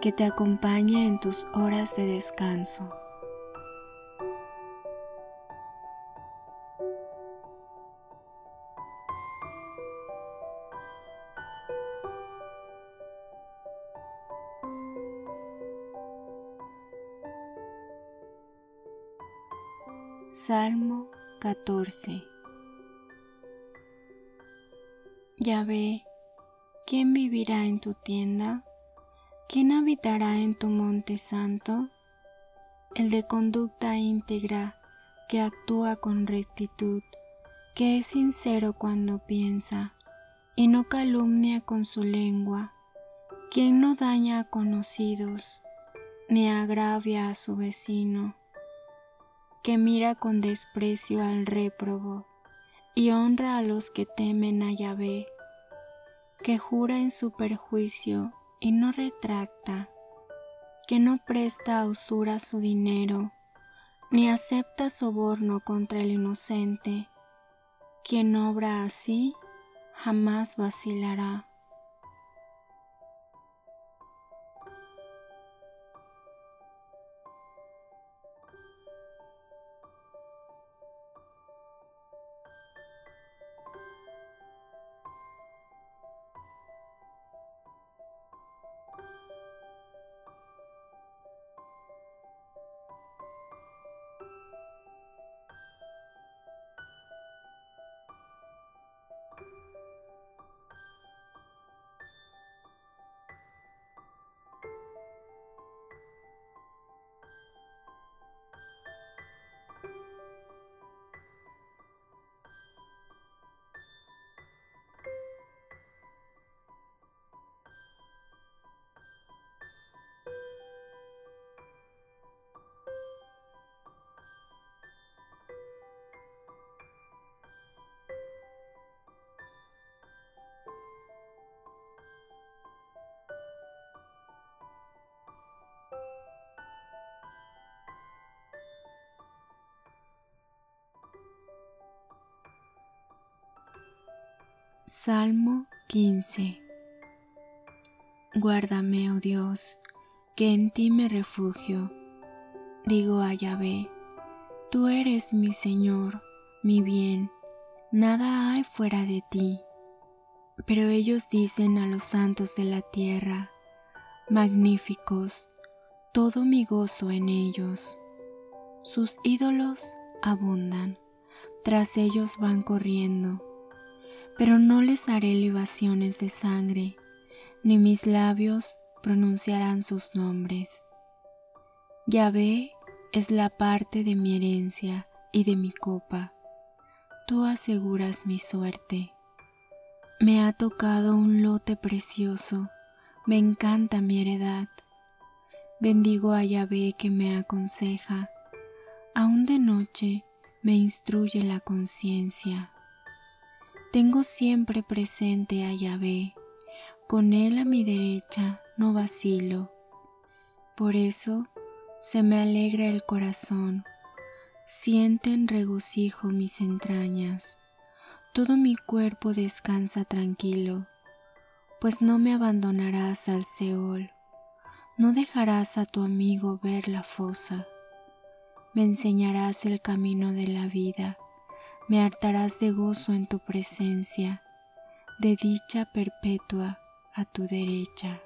que te acompañe en tus horas de descanso. Salmo 14 Ya ve, ¿quién vivirá en tu tienda? ¿Quién habitará en tu monte santo? El de conducta íntegra, que actúa con rectitud, que es sincero cuando piensa, y no calumnia con su lengua, quien no daña a conocidos, ni agravia a su vecino, que mira con desprecio al réprobo, y honra a los que temen a Yahvé, que jura en su perjuicio y no retracta, que no presta a usura su dinero, ni acepta soborno contra el inocente. Quien obra así jamás vacilará. Salmo 15 Guárdame, oh Dios, que en ti me refugio. Digo a Yahvé, tú eres mi Señor, mi bien, nada hay fuera de ti. Pero ellos dicen a los santos de la tierra, magníficos, todo mi gozo en ellos. Sus ídolos abundan, tras ellos van corriendo pero no les haré libaciones de sangre, ni mis labios pronunciarán sus nombres. Yahvé es la parte de mi herencia y de mi copa. Tú aseguras mi suerte. Me ha tocado un lote precioso, me encanta mi heredad. Bendigo a Yahvé que me aconseja, aún de noche me instruye la conciencia. Tengo siempre presente a Yahvé, con él a mi derecha no vacilo. Por eso se me alegra el corazón, sienten regocijo mis entrañas, todo mi cuerpo descansa tranquilo, pues no me abandonarás al Seol, no dejarás a tu amigo ver la fosa, me enseñarás el camino de la vida me hartarás de gozo en tu presencia, de dicha perpetua a tu derecha.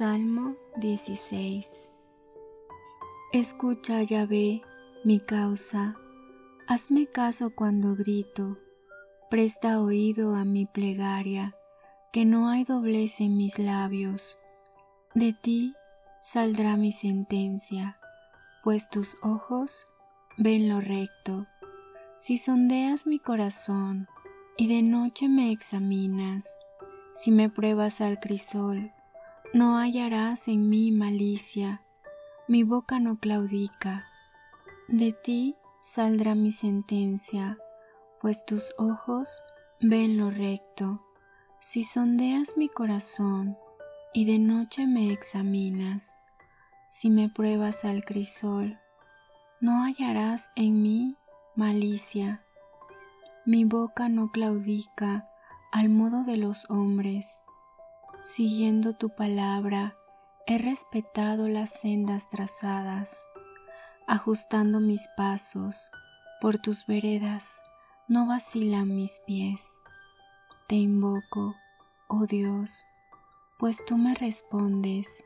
Salmo 16 Escucha, Yahvé, mi causa, hazme caso cuando grito, presta oído a mi plegaria, que no hay doblez en mis labios. De ti saldrá mi sentencia, pues tus ojos ven lo recto. Si sondeas mi corazón y de noche me examinas, si me pruebas al crisol, no hallarás en mí malicia, mi boca no claudica. De ti saldrá mi sentencia, pues tus ojos ven lo recto. Si sondeas mi corazón y de noche me examinas, si me pruebas al crisol, no hallarás en mí malicia. Mi boca no claudica al modo de los hombres Siguiendo tu palabra, he respetado las sendas trazadas, ajustando mis pasos, por tus veredas no vacilan mis pies. Te invoco, oh Dios, pues tú me respondes,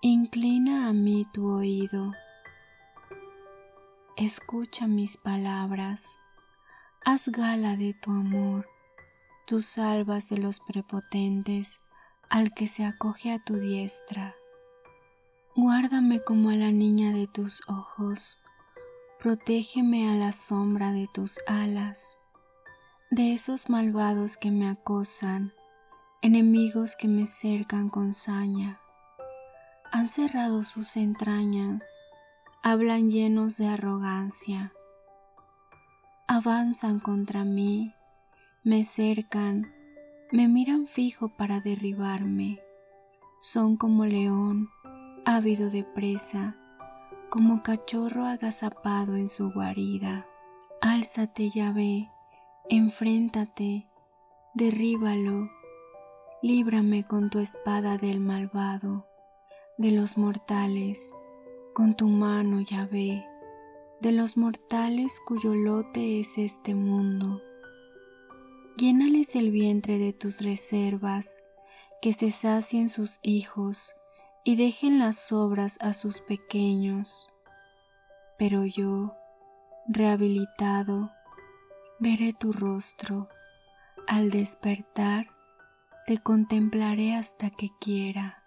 inclina a mí tu oído. Escucha mis palabras, haz gala de tu amor, tú salvas de los prepotentes al que se acoge a tu diestra. Guárdame como a la niña de tus ojos, protégeme a la sombra de tus alas, de esos malvados que me acosan, enemigos que me cercan con saña. Han cerrado sus entrañas, hablan llenos de arrogancia, avanzan contra mí, me cercan, me miran fijo para derribarme. Son como león, ávido de presa, como cachorro agazapado en su guarida. Álzate, Yahvé, enfréntate, derríbalo, líbrame con tu espada del malvado, de los mortales, con tu mano, Yahvé, de los mortales cuyo lote es este mundo Llénales el vientre de tus reservas, que se sacien sus hijos y dejen las obras a sus pequeños. Pero yo, rehabilitado, veré tu rostro. Al despertar, te contemplaré hasta que quiera.